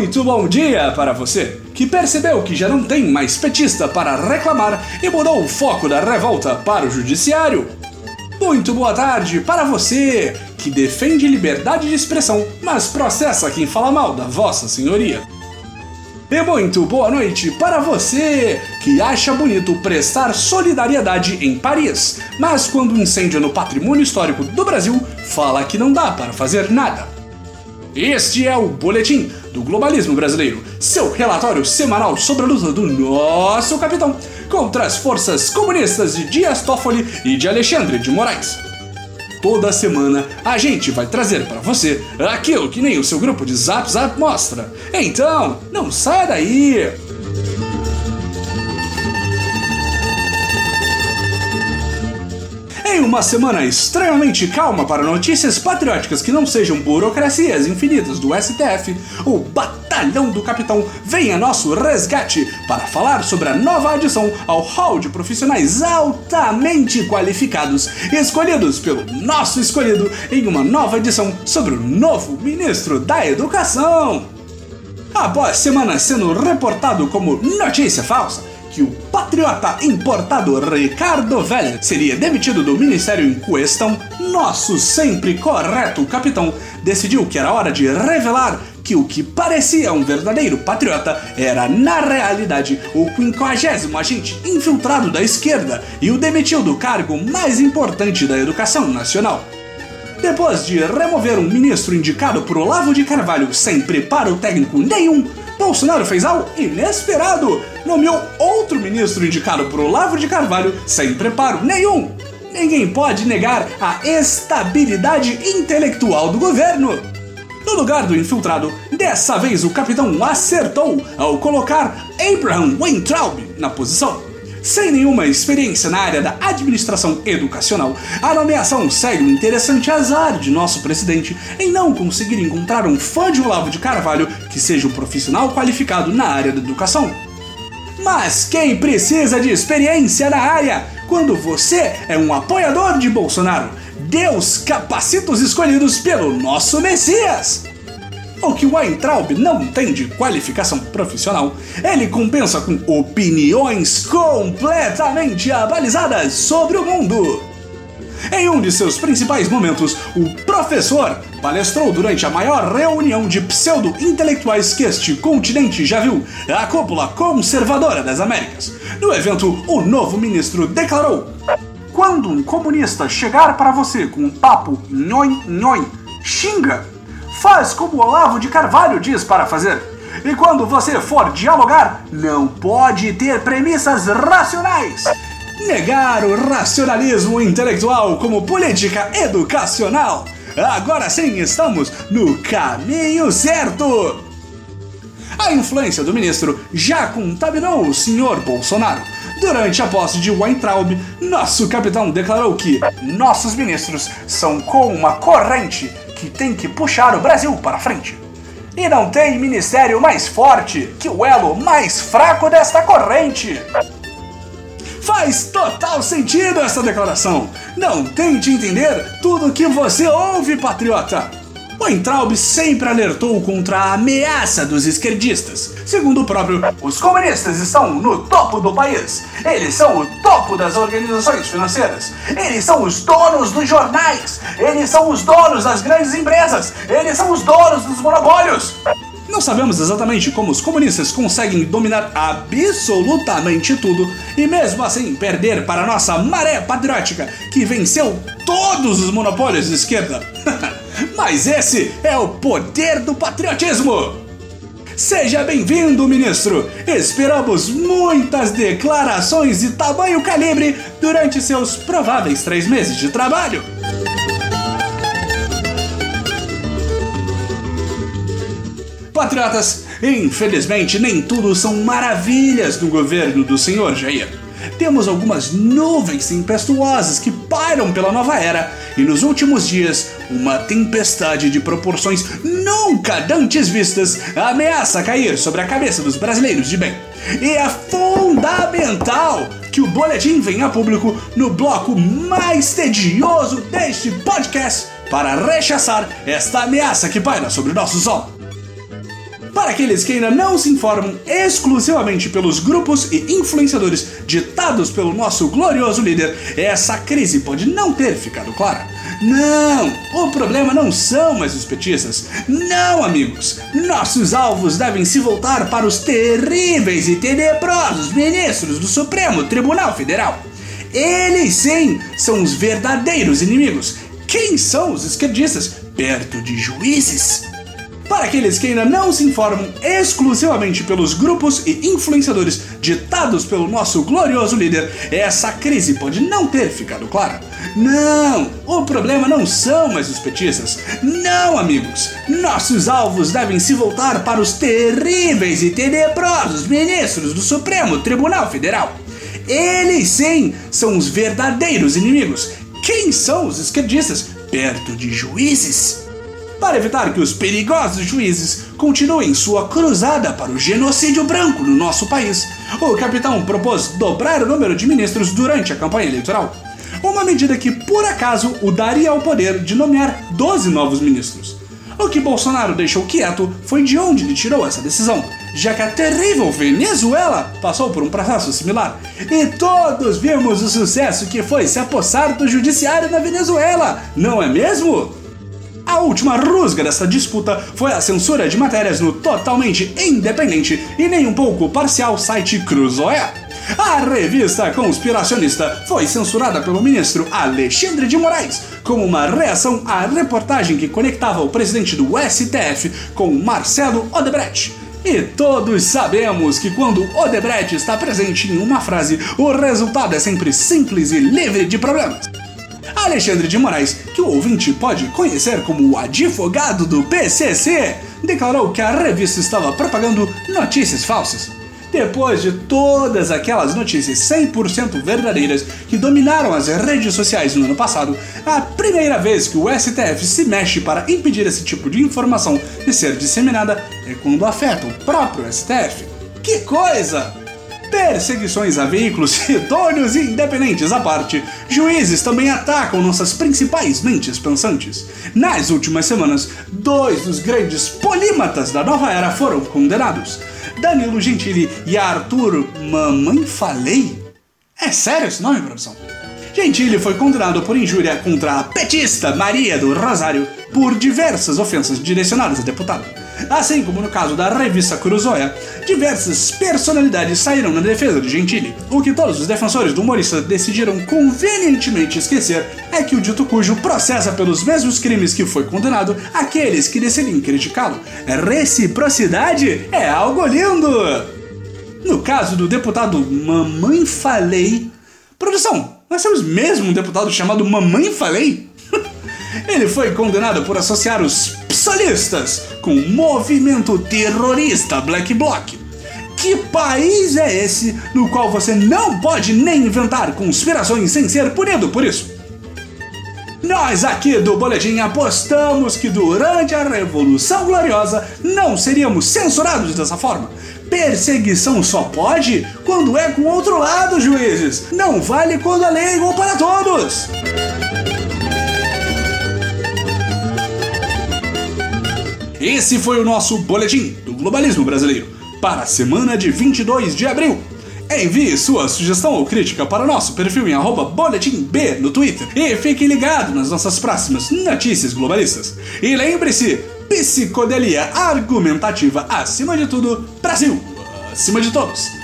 Muito bom dia para você que percebeu que já não tem mais petista para reclamar e mudou o foco da revolta para o judiciário. Muito boa tarde para você que defende liberdade de expressão, mas processa quem fala mal da Vossa Senhoria. E muito boa noite para você que acha bonito prestar solidariedade em Paris, mas quando incendia no patrimônio histórico do Brasil, fala que não dá para fazer nada. Este é o Boletim do Globalismo Brasileiro, seu relatório semanal sobre a luta do nosso capitão contra as forças comunistas de Dias Toffoli e de Alexandre de Moraes. Toda semana a gente vai trazer para você aquilo que nem o seu grupo de Zap Zap mostra. Então, não saia daí! Em uma semana extremamente calma para notícias patrióticas que não sejam burocracias infinitas do STF, o Batalhão do Capitão vem a nosso resgate para falar sobre a nova adição ao hall de profissionais altamente qualificados escolhidos pelo nosso escolhido em uma nova edição sobre o novo ministro da Educação. Após semanas sendo reportado como notícia falsa, que o patriota importado Ricardo Velho seria demitido do ministério em questão, nosso sempre correto capitão decidiu que era hora de revelar que o que parecia um verdadeiro patriota era, na realidade, o quinquagésimo agente infiltrado da esquerda e o demitiu do cargo mais importante da educação nacional. Depois de remover um ministro indicado por Olavo de Carvalho sem preparo técnico nenhum, Bolsonaro fez algo inesperado. Nomeou outro ministro indicado por Olavo de Carvalho sem preparo nenhum. Ninguém pode negar a estabilidade intelectual do governo. No lugar do infiltrado, dessa vez o capitão acertou ao colocar Abraham Weintraub na posição. Sem nenhuma experiência na área da administração educacional, a nomeação segue o interessante azar de nosso presidente em não conseguir encontrar um fã de Olavo de Carvalho que seja um profissional qualificado na área da educação. Mas quem precisa de experiência na área quando você é um apoiador de Bolsonaro? Deus capacita os escolhidos pelo nosso Messias! O que Weintraub não tem de qualificação profissional, ele compensa com opiniões completamente abalizadas sobre o mundo. Em um de seus principais momentos, o professor palestrou durante a maior reunião de pseudo-intelectuais que este continente já viu, a cúpula conservadora das Américas. No evento, o novo ministro declarou: Quando um comunista chegar para você com um papo nhoi nhoi, xinga Faz como Olavo de Carvalho diz para fazer. E quando você for dialogar, não pode ter premissas racionais. Negar o racionalismo intelectual como política educacional. Agora sim estamos no caminho certo. A influência do ministro já contaminou o senhor Bolsonaro. Durante a posse de Weintraub, nosso capitão declarou que nossos ministros são como uma corrente que tem que puxar o Brasil para frente. E não tem ministério mais forte que o elo mais fraco desta corrente. Faz total sentido essa declaração. Não tente entender tudo que você ouve, patriota. Weintraub sempre alertou contra a ameaça dos esquerdistas. Segundo o próprio, os comunistas estão no topo do país. Eles são o topo das organizações financeiras. Eles são os donos dos jornais. Eles são os donos das grandes empresas. Eles são os donos dos monopólios. Não sabemos exatamente como os comunistas conseguem dominar absolutamente tudo e mesmo assim perder para nossa maré patriótica que venceu todos os monopólios de esquerda. Mas esse é o poder do patriotismo! Seja bem-vindo, ministro! Esperamos muitas declarações de tamanho calibre durante seus prováveis três meses de trabalho! Patriotas, infelizmente nem tudo são maravilhas no governo do senhor Jair. Temos algumas nuvens tempestuosas que pairam pela nova era e nos últimos dias uma tempestade de proporções nunca antes vistas ameaça cair sobre a cabeça dos brasileiros de bem. E é fundamental que o boletim venha a público no bloco mais tedioso deste podcast para rechaçar esta ameaça que paira sobre o nosso sol. Para aqueles que ainda não se informam exclusivamente pelos grupos e influenciadores ditados pelo nosso glorioso líder, essa crise pode não ter ficado clara. Não, o problema não são mais os petistas. Não, amigos. Nossos alvos devem se voltar para os terríveis e tenebrosos ministros do Supremo Tribunal Federal. Eles sim são os verdadeiros inimigos. Quem são os esquerdistas perto de juízes? Para aqueles que ainda não se informam exclusivamente pelos grupos e influenciadores ditados pelo nosso glorioso líder, essa crise pode não ter ficado clara. Não, o problema não são mais os petistas. Não, amigos. Nossos alvos devem se voltar para os terríveis e tenebrosos ministros do Supremo Tribunal Federal. Eles sim são os verdadeiros inimigos. Quem são os esquerdistas perto de juízes? Para evitar que os perigosos juízes continuem sua cruzada para o genocídio branco no nosso país, o capitão propôs dobrar o número de ministros durante a campanha eleitoral. Uma medida que, por acaso, o daria o poder de nomear 12 novos ministros. O que Bolsonaro deixou quieto foi de onde ele tirou essa decisão, já que a terrível Venezuela passou por um processo similar. E todos vimos o sucesso que foi se apossar do judiciário na Venezuela, não é mesmo? A última rusga dessa disputa foi a censura de matérias no totalmente independente e nem um pouco parcial site Cruzoé. A revista conspiracionista foi censurada pelo ministro Alexandre de Moraes como uma reação à reportagem que conectava o presidente do STF com Marcelo Odebrecht. E todos sabemos que quando Odebrecht está presente em uma frase, o resultado é sempre simples e livre de problemas. Alexandre de Moraes, que o ouvinte pode conhecer como o advogado do PCC, declarou que a revista estava propagando notícias falsas. Depois de todas aquelas notícias 100% verdadeiras que dominaram as redes sociais no ano passado, a primeira vez que o STF se mexe para impedir esse tipo de informação de ser disseminada é quando afeta o próprio STF. Que coisa! Perseguições a veículos e independentes à parte, juízes também atacam nossas principais mentes pensantes. Nas últimas semanas, dois dos grandes polímatas da nova era foram condenados. Danilo Gentili e Arthur Mamãe Falei? É sério esse nome, produção? Gentili foi condenado por injúria contra a petista Maria do Rosário por diversas ofensas direcionadas a deputado. Assim como no caso da revista Cruzoia, diversas personalidades saíram na defesa de Gentili. O que todos os defensores do humorista decidiram convenientemente esquecer é que o dito cujo processa pelos mesmos crimes que foi condenado aqueles que decidem criticá-lo. Reciprocidade é algo lindo! No caso do deputado Mamãe Falei. Produção, nós temos mesmo um deputado chamado Mamãe Falei? Ele foi condenado por associar os psolistas com o movimento terrorista Black Bloc. Que país é esse no qual você não pode nem inventar conspirações sem ser punido por isso? Nós aqui do Boletim apostamos que durante a Revolução Gloriosa não seríamos censurados dessa forma. Perseguição só pode quando é com outro lado, juízes. Não vale quando a lei é igual para todos. Esse foi o nosso boletim do globalismo brasileiro para a semana de 22 de abril. Envie sua sugestão ou crítica para o nosso perfil em boletimb no Twitter e fique ligado nas nossas próximas notícias globalistas. E lembre-se, psicodelia argumentativa acima de tudo, Brasil acima de todos.